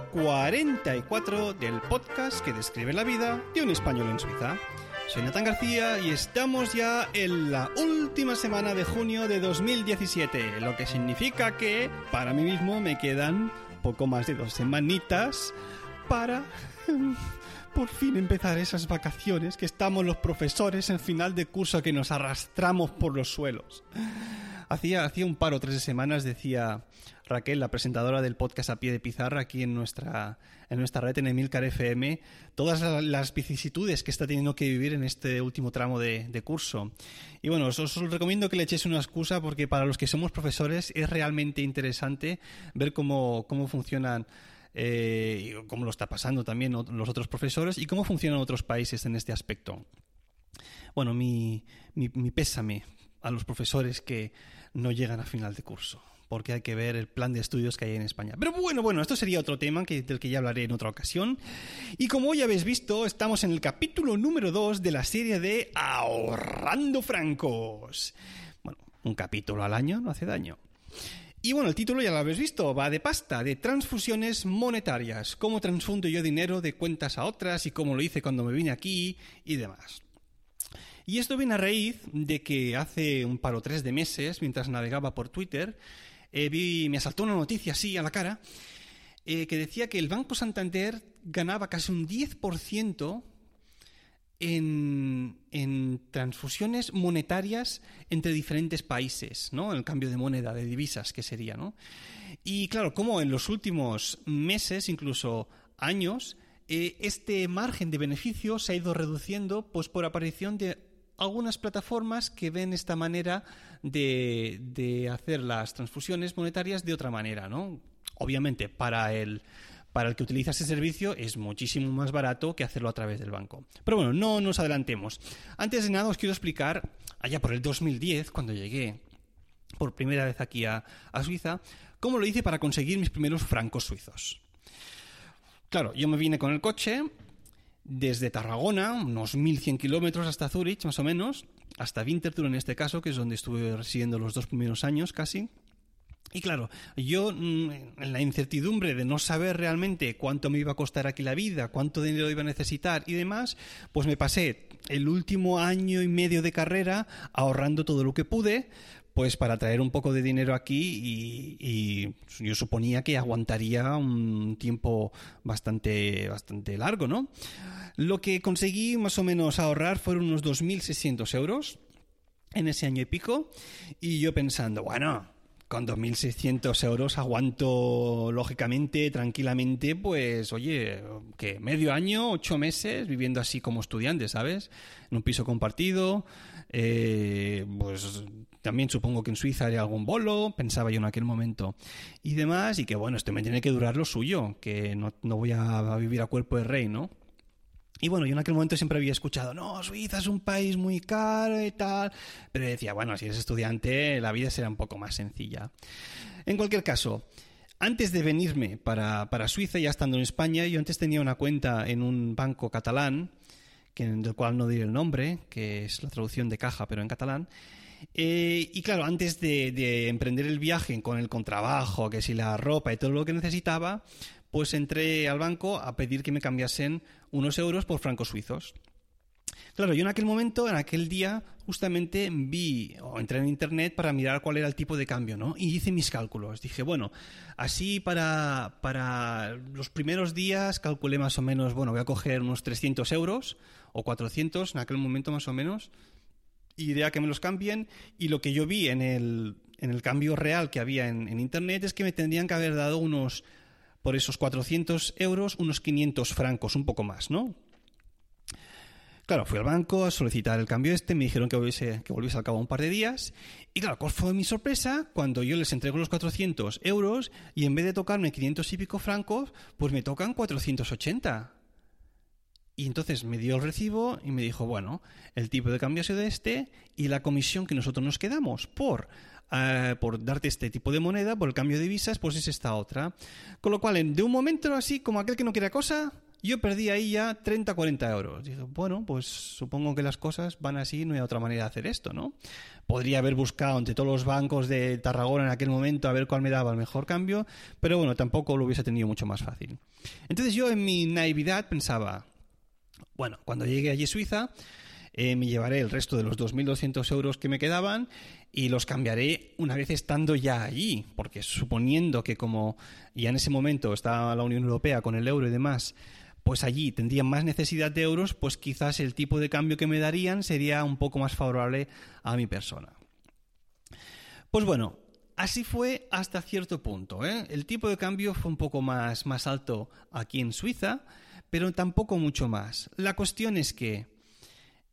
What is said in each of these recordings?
Swiss Spain, capítulo 44 del podcast que describe la vida de un español en Suiza. Soy Natán García y estamos ya en la última semana de junio de 2017, lo que significa que para mí mismo me quedan poco más de dos semanitas para por fin empezar esas vacaciones que estamos los profesores en final de curso que nos arrastramos por los suelos. Hacía, hacía un par o tres semanas decía Raquel, la presentadora del podcast a pie de pizarra aquí en nuestra, en nuestra red en Emilcar FM, todas las vicisitudes que está teniendo que vivir en este último tramo de, curso. Y bueno, os, os, recomiendo que le echéis una excusa porque para los que somos profesores es realmente interesante ver cómo, cómo funcionan eh, cómo lo está pasando también los otros profesores y cómo funcionan otros países en este aspecto. Bueno, mi, mi, mi pésame a los profesores que no llegan a final de curso porque hay que ver el plan de estudios que hay en España. Pero bueno, bueno, esto sería otro tema del que ya hablaré en otra ocasión. Y como ya habéis visto, estamos en el capítulo número 2 de la serie de Ahorrando Francos. Bueno, un capítulo al año no hace daño. Y bueno, el título ya lo habéis visto, va de pasta, de transfusiones monetarias, cómo transfundo yo dinero de cuentas a otras y cómo lo hice cuando me vine aquí y demás. Y esto viene a raíz de que hace un par o tres de meses, mientras navegaba por Twitter, eh, vi, me asaltó una noticia así a la cara eh, que decía que el Banco Santander ganaba casi un 10% en, en, transfusiones monetarias entre diferentes países, ¿no? El cambio de moneda, de divisas, que sería, ¿no? Y claro, como en los últimos meses, incluso años, eh, este margen de beneficio se ha ido reduciendo pues por aparición de algunas plataformas que ven esta manera de, hacer las transfusiones monetarias de otra manera, ¿no? Obviamente, para el, para el que utiliza ese servicio es muchísimo más barato que hacerlo a través del banco. Pero bueno, no nos adelantemos. Antes de nada os quiero explicar, allá por el 2010, cuando llegué por primera vez aquí a, a Suiza, cómo lo hice para conseguir mis primeros francos suizos. Claro, yo me vine con el coche, desde Tarragona, unos 1100 kilómetros hasta Zurich, más o menos, hasta Winterthur en este caso, que es donde estuve residiendo los dos primeros años casi. Y claro, yo mm, en la incertidumbre de no saber realmente cuánto me iba a costar aquí la vida, cuánto dinero iba a necesitar y demás, pues me pasé el último año y medio de carrera ahorrando todo lo que pude pues para traer un poco de dinero aquí y, yo suponía que aguantaría un tiempo bastante, bastante largo, ¿no? Lo que conseguí más o menos ahorrar fueron unos 2.600 euros en ese año y pico y yo pensando, bueno, con 2.600 euros aguanto lógicamente, tranquilamente, pues oye, que medio año, ocho meses, viviendo así como estudiante, ¿sabes? En un piso compartido, eh, pues también supongo que en Suiza haría algún bolo, pensaba yo en aquel momento, y demás, y que bueno, esto me tiene que durar lo suyo, que no, no voy a vivir a cuerpo de rey, ¿no? Y bueno, yo en aquel momento siempre había escuchado, no, Suiza es un país muy caro y tal, pero decía, bueno, si eres estudiante, la vida será un poco más sencilla. En cualquier caso, antes de venirme para, para Suiza, ya estando en España, yo antes tenía una cuenta en un banco catalán, que, del cual no diré el nombre, que es la traducción de caja, pero en catalán, eh, y claro, antes de, de, emprender el viaje con el contrabajo, que si la ropa y todo lo que necesitaba, pues entré al banco a pedir que me cambiasen unos euros por francos suizos. Claro, yo en aquel momento, en aquel día, justamente vi o entré en internet para mirar cuál era el tipo de cambio, ¿no? Y hice mis cálculos. Dije, bueno, así para, para los primeros días calculé más o menos, bueno, voy a coger unos 300 euros o 400 en aquel momento más o menos. Idea que me los cambien. Y lo que yo vi en el, en el cambio real que había en, internet es que me tendrían que haber dado unos por esos 400 euros unos 500 francos, un poco más, ¿no? Claro, fui al banco a solicitar el cambio este, me dijeron que volviese, que volviese al cabo un par de días. Y claro, ¿cuál fue mi sorpresa? Cuando yo les entrego los 400 euros y en vez de tocarme 500 y pico francos, pues me tocan 480. Y entonces me dio el recibo y me dijo, bueno, el tipo de cambio ha sido este y la comisión que nosotros nos quedamos por eh, por darte este tipo de moneda, por el cambio de divisas, pues es esta otra. Con lo cual, de un momento así, como aquel que no quiere cosa, yo perdí ahí ya 30, 40 euros. Dije, bueno, pues supongo que las cosas van así, no hay otra manera de hacer esto, ¿no? Podría haber buscado entre todos los bancos de Tarragona en aquel momento a ver cuál me daba el mejor cambio, pero bueno, tampoco lo hubiese tenido mucho más fácil. Entonces yo en mi naividad pensaba, bueno, cuando llegue allí Suiza, eh, me llevaré el resto de los 2.200 euros que me quedaban y los cambiaré una vez estando ya allí, porque suponiendo que como ya en ese momento estaba la Unión Europea con el euro y demás, pues allí tendrían más necesidad de euros, pues quizás el tipo de cambio que me darían sería un poco más favorable a mi persona. Pues bueno, así fue hasta cierto punto. ¿eh? El tipo de cambio fue un poco más, más alto aquí en Suiza, pero tampoco mucho más. La cuestión es que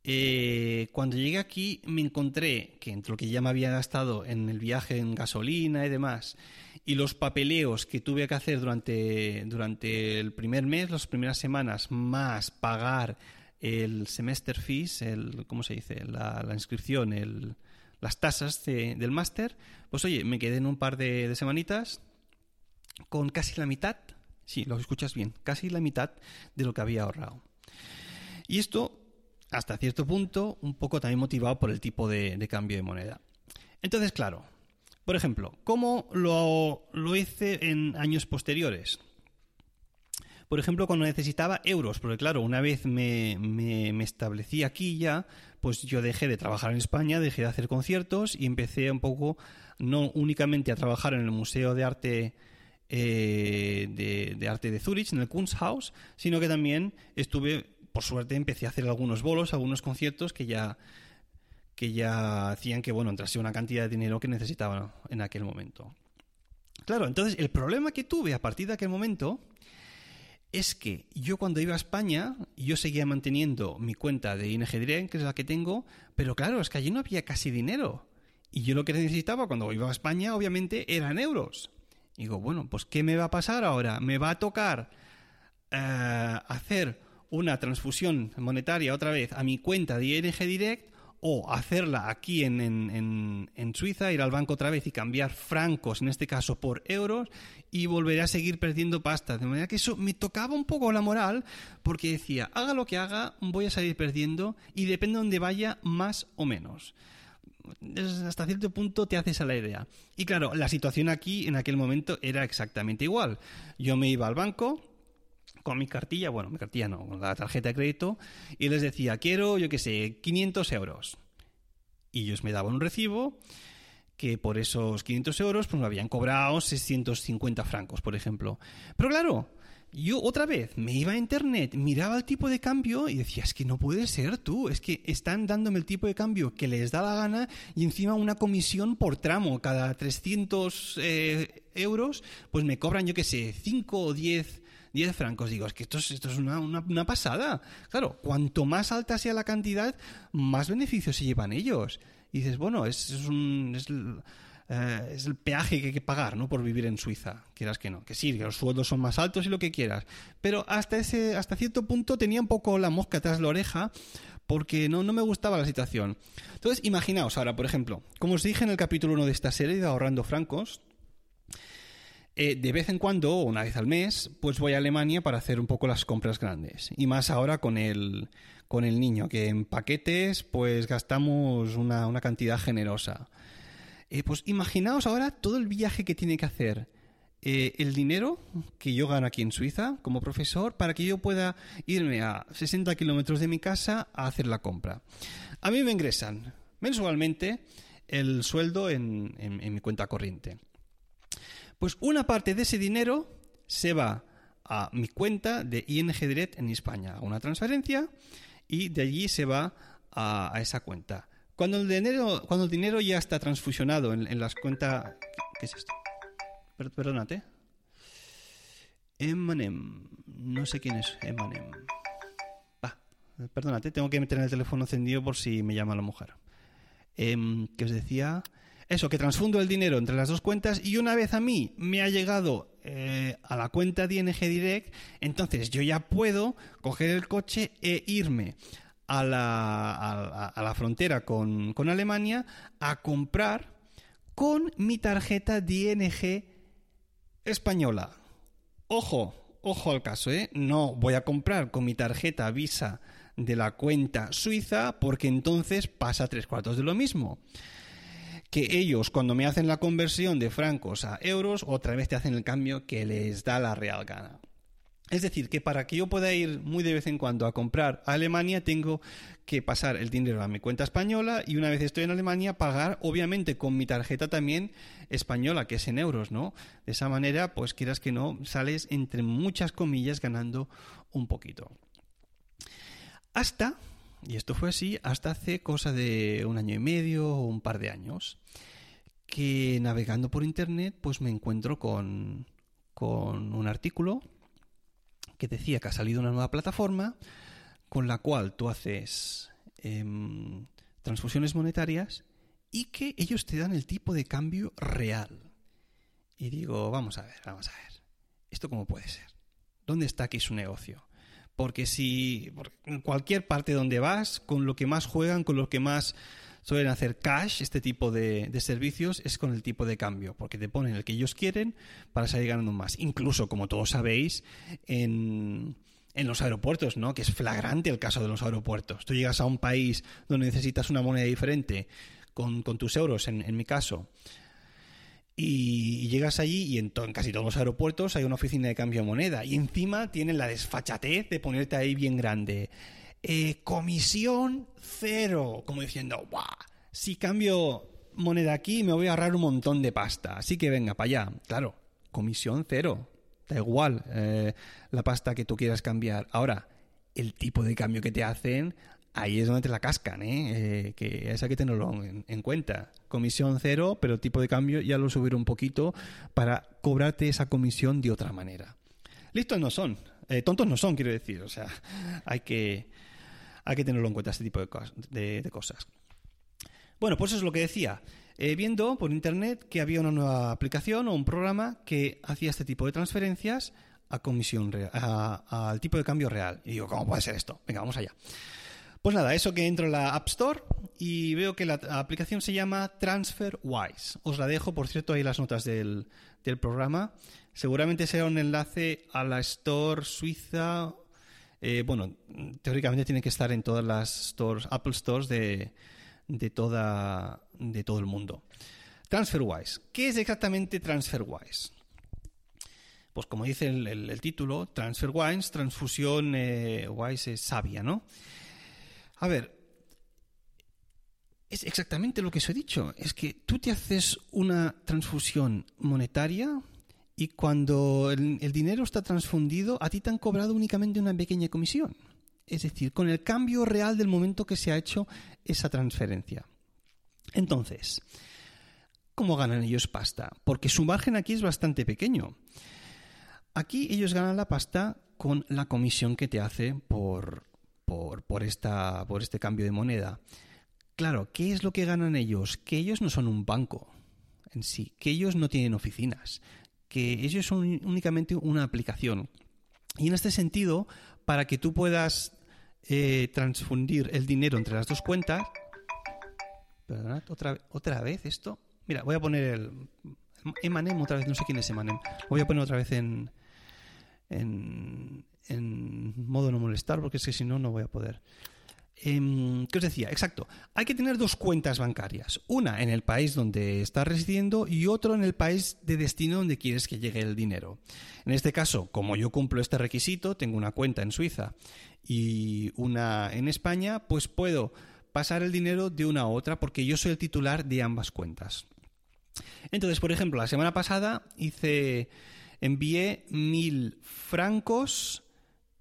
eh, cuando llegué aquí me encontré que entre lo que ya me había gastado en el viaje en gasolina y demás, y los papeleos que tuve que hacer durante, durante el primer mes, las primeras semanas, más pagar el semester fees, el, ¿cómo se dice? La, inscripción, el, las tasas del máster, pues oye, me quedé en un par de, de semanitas con casi la mitad, sí, lo escuchas bien, casi la mitad de lo que había ahorrado. Y esto hasta cierto punto, un poco también motivado por el tipo de, cambio de moneda. Entonces, claro, por ejemplo, ¿cómo lo, hice en años posteriores? Por ejemplo, cuando necesitaba euros, porque claro, una vez me, me, establecí aquí ya, pues yo dejé de trabajar en España, dejé de hacer conciertos y empecé un poco, no únicamente a trabajar en el Museo de Arte eh, de, Arte de Zurich, en el Kunsthaus, sino que también estuve por suerte empecé a hacer algunos bolos, algunos conciertos que ya que ya hacían que bueno entrase una cantidad de dinero que necesitaba en aquel momento. Claro, entonces el problema que tuve a partir de aquel momento es que yo cuando iba a España, yo seguía manteniendo mi cuenta de ING que es la que tengo, pero claro, es que allí no había casi dinero. Y yo lo que necesitaba cuando iba a España, obviamente, eran euros. Digo, bueno, pues ¿qué me va a pasar ahora? ¿Me va a tocar eh, hacer una transfusión monetaria otra vez a mi cuenta de ING Direct o hacerla aquí en, en, en, Suiza, ir al banco otra vez y cambiar francos, en este caso por euros, y volveré a seguir perdiendo pasta. De manera que eso me tocaba un poco la moral, porque decía, haga lo que haga, voy a salir perdiendo, y depende de dónde vaya, más o menos. Hasta cierto punto te haces a la idea. Y claro, la situación aquí en aquel momento era exactamente igual. Yo me iba al banco, con mi cartilla, bueno, mi cartilla no, con la tarjeta de crédito, y les decía, quiero, yo qué sé, 500 euros. Y ellos me daban un recibo que por esos 500 euros pues me habían cobrado 650 francos, por ejemplo. Pero claro, yo otra vez me iba a internet, miraba el tipo de cambio y decía, es que no puede ser tú, es que están dándome el tipo de cambio que les da la gana y encima una comisión por tramo, cada 300 eh, euros, pues me cobran, yo qué sé, 5 o 10 10 francos. Digo, es que esto es, esto es una, una, pasada. Claro, cuanto más alta sea la cantidad, más beneficios se llevan ellos. Y dices, bueno, es, es un... Es, eh, es el peaje que hay que pagar, ¿no? Por vivir en Suiza, quieras que no. Que sí, que los sueldos son más altos y lo que quieras. Pero hasta ese, hasta cierto punto tenía un poco la mosca tras la oreja porque no, no me gustaba la situación. Entonces, imaginaos ahora, por ejemplo, como os dije en el capítulo 1 de esta serie de Ahorrando Francos, eh, de vez en cuando, una vez al mes, pues voy a Alemania para hacer un poco las compras grandes. Y más ahora con el, con el niño, que en paquetes pues gastamos una, cantidad generosa. Eh, pues imaginaos ahora todo el viaje que tiene que hacer eh, el dinero que yo gano aquí en Suiza como profesor para que yo pueda irme a 60 kilómetros de mi casa a hacer la compra. A mí me ingresan mensualmente el sueldo en mi cuenta corriente. Pues una parte de ese dinero se va a mi cuenta de ING Direct en España, a una transferencia, y de allí se va a, esa cuenta. Cuando el, dinero, cuando el dinero ya está transfusionado en, las cuentas... ¿Qué es esto? perdónate. Emanem. No sé quién es Emanem. perdónate, tengo que meter el teléfono encendido por si me llama la mujer. Em, ¿Qué os decía? eso, que transfundo el dinero entre las dos cuentas y una vez a mí me ha llegado eh, a la cuenta de ING Direct, entonces yo ya puedo coger el coche e irme a la, a, la frontera con, con, Alemania a comprar con mi tarjeta de ING española. Ojo, ojo al caso, ¿eh? No voy a comprar con mi tarjeta Visa de la cuenta suiza porque entonces pasa tres cuartos de lo mismo. Que ellos cuando me hacen la conversión de francos a euros, otra vez te hacen el cambio que les da la real gana. Es decir, que para que yo pueda ir muy de vez en cuando a comprar a Alemania, tengo que pasar el dinero a mi cuenta española y una vez estoy en Alemania, pagar obviamente con mi tarjeta también española, que es en euros, ¿no? De esa manera, pues quieras que no, sales entre muchas comillas ganando un poquito. Hasta, y esto fue así, hasta hace cosa de un año y medio o un par de años, que navegando por internet, pues me encuentro con, con un artículo que decía que ha salido una nueva plataforma con la cual tú haces em, transfusiones monetarias y que ellos te dan el tipo de cambio real. Y digo, vamos a ver, vamos a ver. ¿Esto cómo puede ser? ¿Dónde está aquí su negocio? Porque si en cualquier parte donde vas, con lo que más juegan, con lo que más suelen hacer cash, este tipo de, servicios, es con el tipo de cambio, porque te ponen el que ellos quieren para salir ganando más. Incluso, como todos sabéis, en, los aeropuertos, ¿no? Que es flagrante el caso de los aeropuertos. Tú llegas a un país donde necesitas una moneda diferente con, tus euros, en, mi caso, y llegas allí y en, en, casi todos los aeropuertos hay una oficina de cambio de moneda y encima tienen la desfachatez de ponerte ahí bien grande. Eh, comisión cero, como diciendo, si cambio moneda aquí me voy a ahorrar un montón de pasta, así que venga para allá. Claro, comisión cero, da igual eh, la pasta que tú quieras cambiar. Ahora, el tipo de cambio que te hacen, ahí es donde te la cascan, ¿eh? eh que esa hay que tenerlo en, cuenta. Comisión cero, pero el tipo de cambio ya lo subir un poquito para cobrarte esa comisión de otra manera. Listos no son, tontos no son, quiero decir. O sea, hay que, hay que tenerlo en cuenta este tipo de, cosas. Bueno, pues eso es lo que decía. Eh, viendo por internet que había una nueva aplicación o un programa que hacía este tipo de transferencias a comisión al tipo de cambio real. Y digo, ¿cómo puede ser esto? Venga, vamos allá. Pues nada, eso que entro en la App Store y veo que la aplicación se llama TransferWise. Os la dejo, por cierto, ahí las notas del, del programa. Seguramente será un enlace a la Store suiza eh, bueno, teóricamente tiene que estar en todas las stores, Apple Stores de, de, toda, de todo el mundo. TransferWise. ¿Qué es exactamente TransferWise? Pues como dice el, título, TransferWise, transfusión eh, wise es sabia, ¿no? A ver, es exactamente lo que os he dicho. Es que tú te haces una transfusión monetaria y cuando el, dinero está transfundido, a ti te han cobrado únicamente una pequeña comisión. Es decir, con el cambio real del momento que se ha hecho esa transferencia. Entonces, ¿cómo ganan ellos pasta? Porque su margen aquí es bastante pequeño. Aquí ellos ganan la pasta con la comisión que te hace por, por, por, esta, por este cambio de moneda. Claro, ¿qué es lo que ganan ellos? Que ellos no son un banco en sí, que ellos no tienen oficinas, que ellos son únicamente una aplicación. Y en este sentido, para que tú puedas eh, transfundir el dinero entre las dos cuentas. Perdonad, otra, otra vez esto. Mira, voy a poner el. Emanem otra vez, no sé quién es Emanem. Voy a poner otra vez en, en, en modo no molestar, porque es que si no, no voy a poder. Em, ¿Qué os decía? Exacto. Hay que tener dos cuentas bancarias. Una en el país donde estás residiendo y otro en el país de destino donde quieres que llegue el dinero. En este caso, como yo cumplo este requisito, tengo una cuenta en Suiza y una en España, pues puedo pasar el dinero de una a otra porque yo soy el titular de ambas cuentas. Entonces, por ejemplo, la semana pasada hice, envié mil francos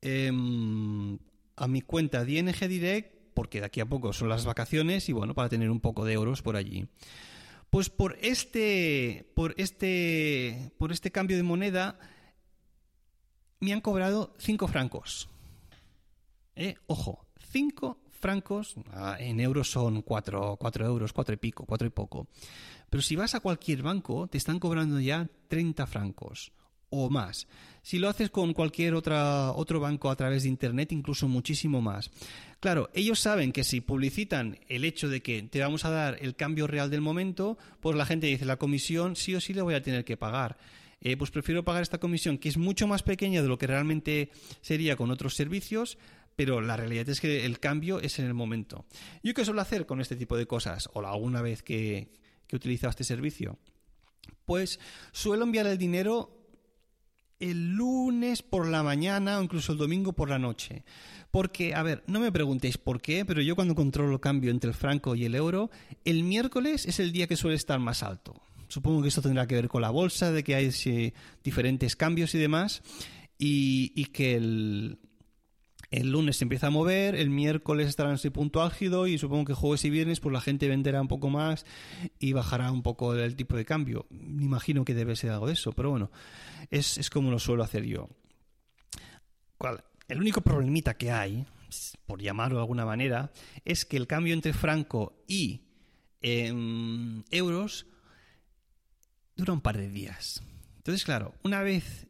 em, a mi cuenta DNG Direct porque de aquí a poco son las vacaciones y bueno, para tener un poco de euros por allí. Pues por este por este por este cambio de moneda me han cobrado 5 francos. ¿Eh? Ojo, 5 francos, ah, en euros son 4, 4 euros, 4 y pico, 4 y poco. Pero si vas a cualquier banco, te están cobrando ya 30 francos o más. Si lo haces con cualquier otra, otro banco a través de Internet, incluso muchísimo más. Claro, ellos saben que si publicitan el hecho de que te vamos a dar el cambio real del momento, pues la gente dice, la comisión sí o sí le voy a tener que pagar. eh, pues prefiero pagar esta comisión que es mucho más pequeña de lo que realmente sería con otros servicios, pero la realidad es que el cambio es en el momento. ¿Yo qué suelo hacer con este tipo de cosas? O alguna vez que, que he utilizado este servicio. Pues suelo enviar el dinero el lunes por la mañana o incluso el domingo por la noche. Porque, a ver, no me preguntéis por qué, pero yo cuando controlo el cambio entre el franco y el euro, el miércoles es el día que suele estar más alto. Supongo que esto tendrá que ver con la bolsa, de que hay diferentes cambios y demás, y que el, el lunes se empieza a mover, el miércoles estará en ese punto álgido y supongo que jueves y viernes pues la gente venderá un poco más y bajará un poco el tipo de cambio. Me imagino que debe ser algo de eso, pero bueno, es, como lo suelo hacer yo. El único problemita que hay, por llamarlo de alguna manera, es que el cambio entre franco y em, euros dura un par de días. Entonces, claro, una vez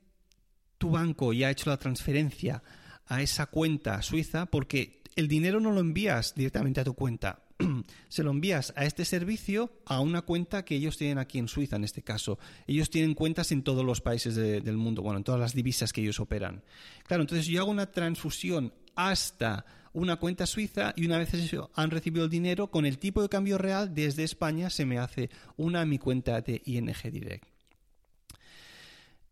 tu banco ya ha hecho la transferencia a esa cuenta suiza porque el dinero no lo envías directamente a tu cuenta, se lo envías a este servicio a una cuenta que ellos tienen aquí en Suiza, en este caso. Ellos tienen cuentas en todos los países del mundo, bueno, en todas las divisas que ellos operan. Claro, entonces yo hago una transfusión hasta una cuenta suiza y una vez han recibido el dinero, con el tipo de cambio real desde España se me hace una a mi cuenta de ING Direct.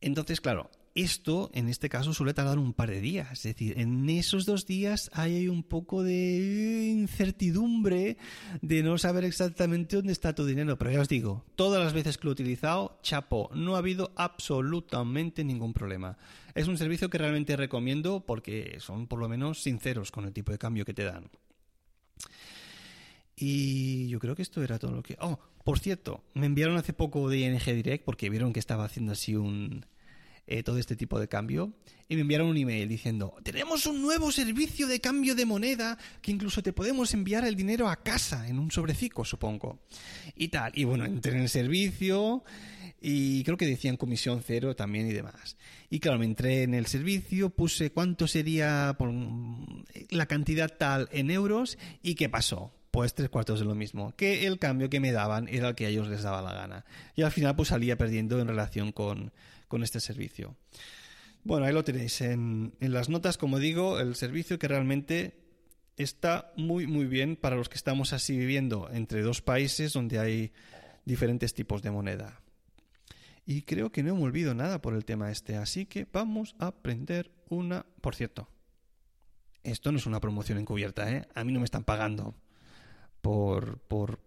Entonces, claro, esto, en este caso, suele tardar un par de días. Es decir, en esos dos días hay un poco de incertidumbre de no saber exactamente dónde está tu dinero. Pero ya os digo, todas las veces que lo he utilizado, chapo, no ha habido absolutamente ningún problema. Es un servicio que realmente recomiendo porque son por lo menos sinceros con el tipo de cambio que te dan. Y yo creo que esto era todo lo que... Oh, por cierto, me enviaron hace poco de ING Direct porque vieron que estaba haciendo así un eh, todo este tipo de cambio y me enviaron un email diciendo, tenemos un nuevo servicio de cambio de moneda que incluso te podemos enviar el dinero a casa en un sobrecico, supongo. Y tal. Y bueno, entré en el servicio y creo que decían comisión cero también y demás. Y claro, me entré en el servicio, puse cuánto sería por la cantidad tal en euros y qué pasó pues tres cuartos de lo mismo, que el cambio que me daban era el que a ellos les daba la gana. Y al final pues salía perdiendo en relación con, con este servicio. Bueno, ahí lo tenéis en, en las notas, como digo, el servicio que realmente está muy muy bien para los que estamos así viviendo entre dos países donde hay diferentes tipos de moneda. Y creo que no me olvido nada por el tema este, así que vamos a aprender una... Por cierto, esto no es una promoción encubierta, ¿eh? A mí no me están pagando por, por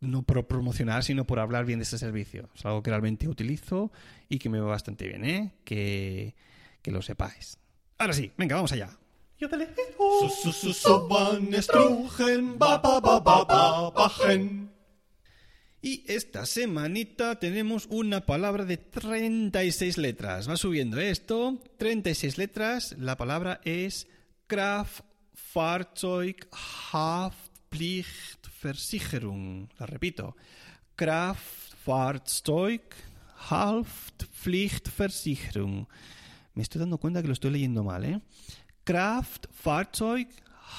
no por promocionar, sino por hablar bien de este servicio. Es algo que realmente utilizo y que me va bastante bien, ¿eh? Que, que lo sepáis. Ahora sí, venga, vamos allá. Y esta semanita tenemos una palabra de 36 letras. Va subiendo esto, 36 letras. La palabra es Kraftfahrzeug Haftpflichtversicherung. La repito. Kraftfahrzeug Haftpflichtversicherung. Me estoy dando cuenta que lo estoy leyendo mal, ¿eh? Kraftfahrzeug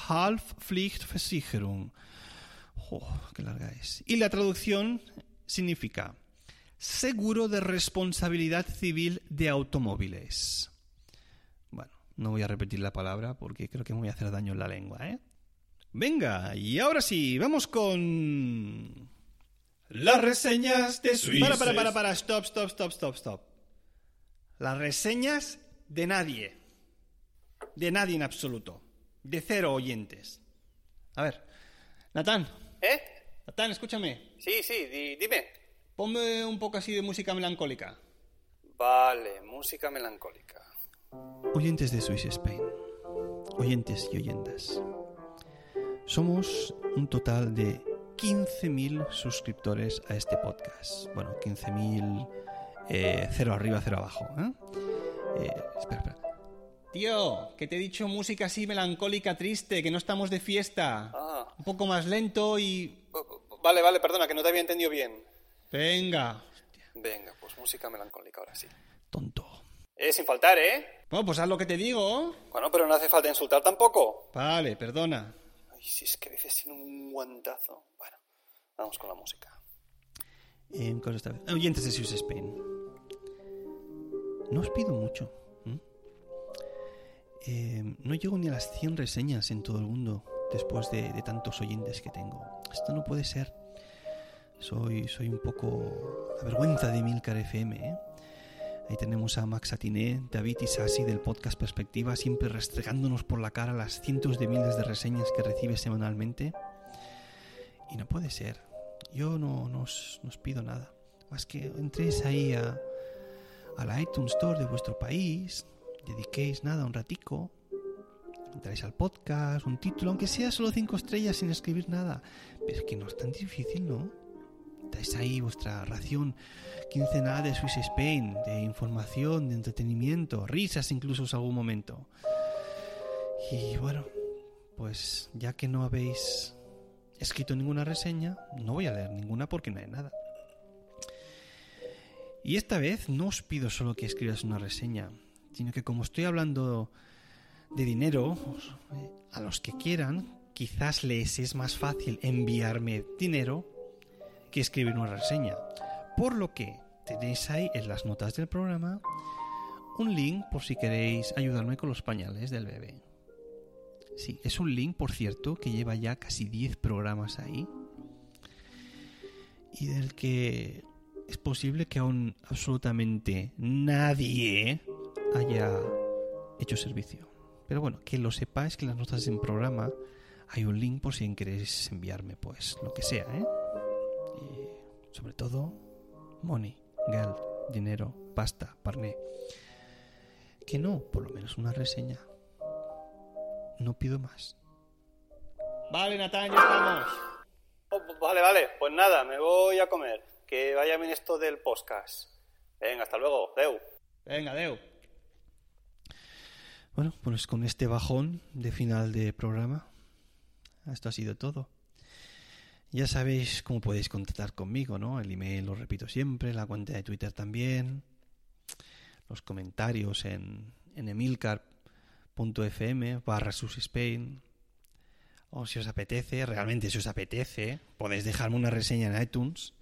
Haftpflichtversicherung. Oh, qué larga es. Y la traducción significa seguro de responsabilidad civil de automóviles. Bueno, no voy a repetir la palabra porque creo que me voy a hacer daño en la lengua, ¿eh? Venga, y ahora sí, vamos con... Las reseñas de Suiza. Para, para, para, para, stop, stop, stop, stop, stop. Las reseñas de nadie. De nadie en absoluto. De cero oyentes. A ver, Natán. ¿Eh? Natán, escúchame. Sí, sí, dime. Ponme un poco así de música melancólica. Vale, música melancólica. Oyentes de Swiss Spain. Oyentes y oyentas. Somos un total de 15.000 suscriptores a este podcast. Bueno, 15.000 eh, cero arriba, cero abajo. ¿eh? ¿eh? espera, espera. Tío, que te he dicho música así melancólica, triste, que no estamos de fiesta. Ah. Un poco más lento y... Vale, vale, perdona, que no te había entendido bien. Venga. Venga, pues música melancólica ahora sí. Tonto. Eh, sin faltar, ¿eh? Bueno, pues haz lo que te digo. Bueno, pero no hace falta insultar tampoco. Vale, perdona. Ay, si es que dices sin un guantazo. Bueno, vamos con la música. Eh, cosa esta. Oyentes de Swiss Spain. no os pido mucho. Eh, no llego ni a las 100 reseñas en todo el mundo después de, de, tantos oyentes que tengo. Esto no puede ser. Soy, soy un poco la vergüenza de Milcar FM. ¿eh? Ahí tenemos a Max Atiné, David y Sassi del podcast Perspectiva, siempre restregándonos por la cara las cientos de miles de reseñas que recibe semanalmente. Y no puede ser. Yo no, no, os, no os pido nada. Más que entréis ahí a, la iTunes Store de vuestro país, dediquéis nada, un ratico, entráis al podcast, un título, aunque sea solo cinco estrellas sin escribir nada. Pero es que no es tan difícil, ¿no? Dais ahí vuestra ración quincenal de Swiss Spain, de información, de entretenimiento, risas incluso en algún momento. Y bueno, pues ya que no habéis escrito ninguna reseña, no voy a leer ninguna porque no hay nada. Y esta vez no os pido solo que escribas una reseña, sino que como estoy hablando de dinero, a los que quieran, quizás les es más fácil enviarme dinero que escribir una reseña. Por lo que tenéis ahí en las notas del programa un link por si queréis ayudarme con los pañales del bebé. Sí, es un link, por cierto, que lleva ya casi 10 programas ahí y del que es posible que aún absolutamente nadie haya hecho servicio. Pero bueno, que lo sepáis que en las notas del programa hay un link por si queréis enviarme pues lo que sea, ¿eh? Y sobre todo, money, girl, dinero, pasta, parné. Que no, por lo menos una reseña. No pido más. Vale, Natán, ya estamos. Oh, vale, vale, pues nada, me voy a comer. Que vaya bien esto del podcast. Venga, hasta luego, Deu. Venga, Deu. Bueno, pues con este bajón de final de programa, esto ha sido todo. Ya sabéis cómo podéis contactar conmigo, ¿no? El email lo repito siempre, la cuenta de Twitter también, los comentarios en, en emilcar.fm barra Spain. O si os apetece, realmente si os apetece, podéis dejarme una reseña en iTunes.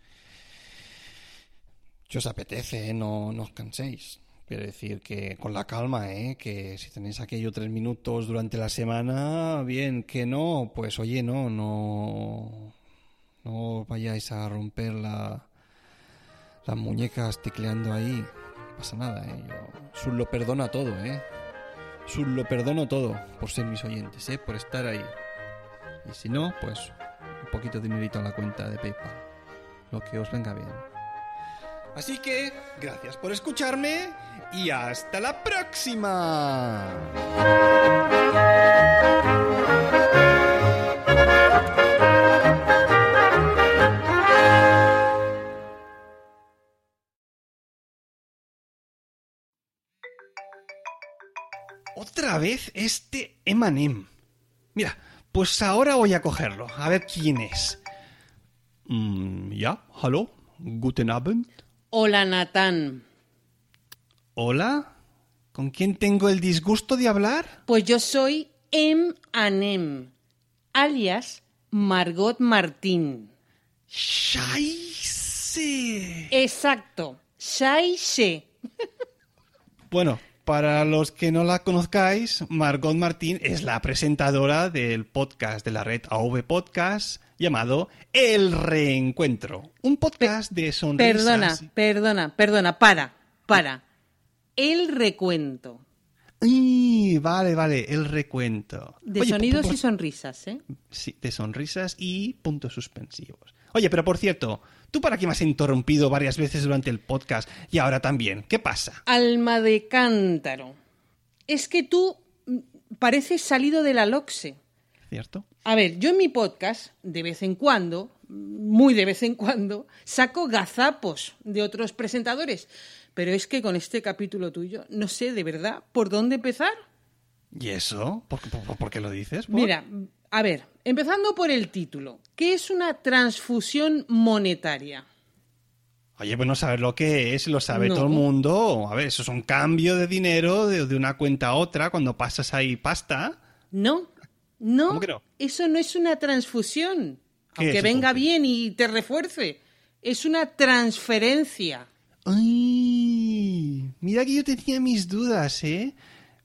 Si os apetece, no, no os canséis. Quiero decir que con la calma, ¿eh? Que si tenéis aquello tres minutos durante la semana, bien, que no, pues oye, no, no, no vayáis a romper la, las muñecas tecleando ahí. No pasa nada, ¿eh? Yo, Sul lo perdona todo, ¿eh? Sul lo perdono todo por ser mis oyentes, ¿eh? Por estar ahí. Y si no, pues un poquito de dinerito en la cuenta de PayPal. Lo que os venga bien. Así que, gracias por escucharme y hasta la próxima. Otra vez este Emanem. Mira, pues ahora voy a cogerlo. A ver quién es. Mm, ja, hallo, guten Abend. Hola, Natán. Hola, ¿con quién tengo el disgusto de hablar? Pues yo soy Em Anem, alias Margot Martín. ¡Scheisse! Exacto, Shaishe. Bueno, para los que no la conozcáis, Margot Martín es la presentadora del podcast de la red AV Podcast llamado El Reencuentro. Un podcast de sonrisas. Perdona, perdona, perdona, para, para. El recuento. Ay, vale, vale, el recuento. De Oye, sonidos y sonrisas, ¿eh? Sí, de sonrisas y puntos suspensivos. Oye, pero por cierto, ¿tú para qué me has interrumpido varias veces durante el podcast y ahora también? ¿Qué pasa? Alma de cántaro. Es que tú mm, pareces salido de la LOXE. ¿Cierto? A ver, yo en mi podcast, de vez en cuando, muy de vez en cuando, saco gazapos de otros presentadores. Pero es que con este capítulo tuyo no sé de verdad por dónde empezar. ¿Y eso? ¿Por, qué- por- por qué lo dices? ¿Por? Mira, a ver, empezando por el título. ¿Qué es una transfusión monetaria? Oye, pues no sabes lo que es, lo sabe No. todo el mundo. A ver, eso es un cambio de dinero de, de una cuenta a otra cuando pasas ahí pasta. No, no, ¿Cómo que no? eso no es una transfusión. ¿Qué Aunque es, venga bien y te refuerce. Es una transferencia. Ay, mira que yo tenía mis dudas, ¿eh?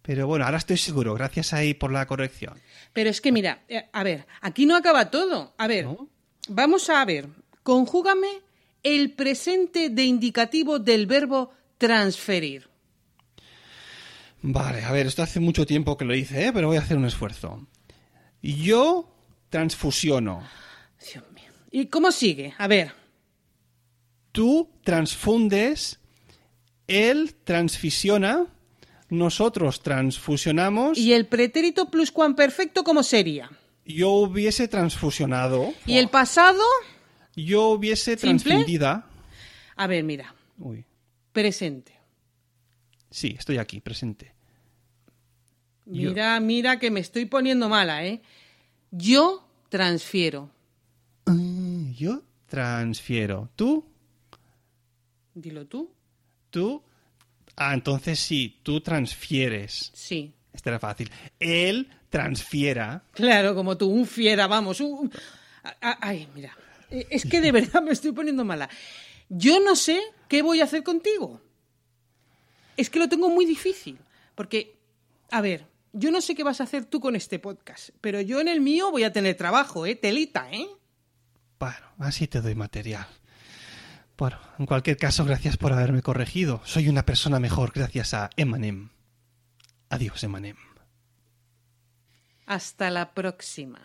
Pero bueno, ahora estoy seguro, gracias ahí por la corrección. Pero es que mira, eh, a ver, aquí no acaba todo. A ver, ¿No? vamos a ver. Conjúgame el presente de indicativo del verbo transferir. Vale, a ver, esto hace mucho tiempo que lo hice, ¿eh? pero voy a hacer un esfuerzo. Yo transfusiono. Dios mío. ¿Y cómo sigue? A ver, Tú transfundes, él transfisiona, nosotros transfusionamos, ¿y el pretérito pluscuamperfecto cómo sería? yo hubiese transfusionado, ¿Y el pasado? yo hubiese transfundida. A ver, mira, Uy, presente. sí, estoy aquí, presente. Yo- Mira, mira que me estoy poniendo mala, ¿eh? Yo transfiero. Yo transfiero. ¿Tú? Dilo tú. ¿Tú? Ah, entonces sí, tú transfieres. Sí. Este era fácil. Él transfiera. Claro, como tú, un fiera, vamos. un- Ay, mira. Eh, Es que de verdad me estoy poniendo mala. Yo no sé qué voy a hacer contigo. Es que lo tengo muy difícil. Porque, a ver, yo no sé qué vas a hacer tú con este podcast, pero yo en el mío voy a tener trabajo, ¿eh? Telita, ¿eh? Bueno, así te doy material. Bueno, en cualquier caso, gracias por haberme corregido. Soy una persona mejor gracias a Emanem. Adiós, Emanem. Hasta la próxima.